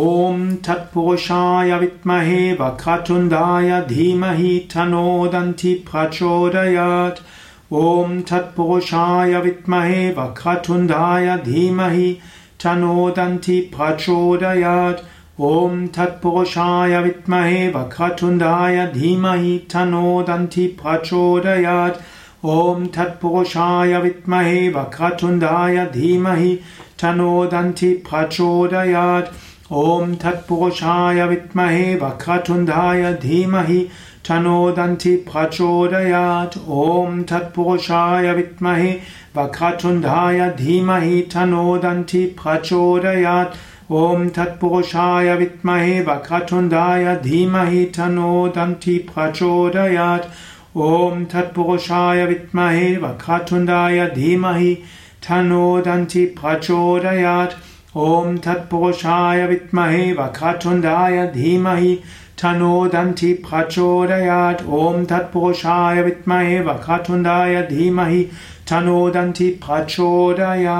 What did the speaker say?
ॐ तत्पुरुषाय विद्महे वक्रतुण्डाय धीमहि तनोदन्ति प्रचोदयात्। ॐ तत्पुरुषाय विद्महे वक्रतुण्डाय धीमहि तनोदन्ति प्रचोदयात्। ॐ तत्पुरुषाय विद्महे वक्रतुण्डाय धीमहि तनोदन्ति प्रचोदयात्। ॐ तत्पुरुषाय विद्महे वक्रतुण्डाय धीमहि तनोदन्ति प्रचोदयात् ॐ तत्पुरुषाय विद्महे वक्रतुण्डाय धीमहि तनोदन्ति प्रचोदयात्। ॐ तत्पुरुषाय विद्महे वक्रतुण्डाय धीमहि तनोदन्ति प्रचोदयात्। ॐ तत्पुरुषाय विद्महे वक्रतुण्डाय धीमहि तनोदन्ति प्रचोदयात्। ॐ तत्पुरुषाय विद्महे वक्रतुण्डाय धीमहि तनोदन्ति प्रचोदयात् ॐ तत्पुरुषाय विद्महे वक्रतुण्डाय धीमहि तनोदन्ति प्रचोदयात्। ॐ तत्पुरुषाय विद्महे वक्रतुण्डाय धीमहि तनोदन्ति प्रचोदयात्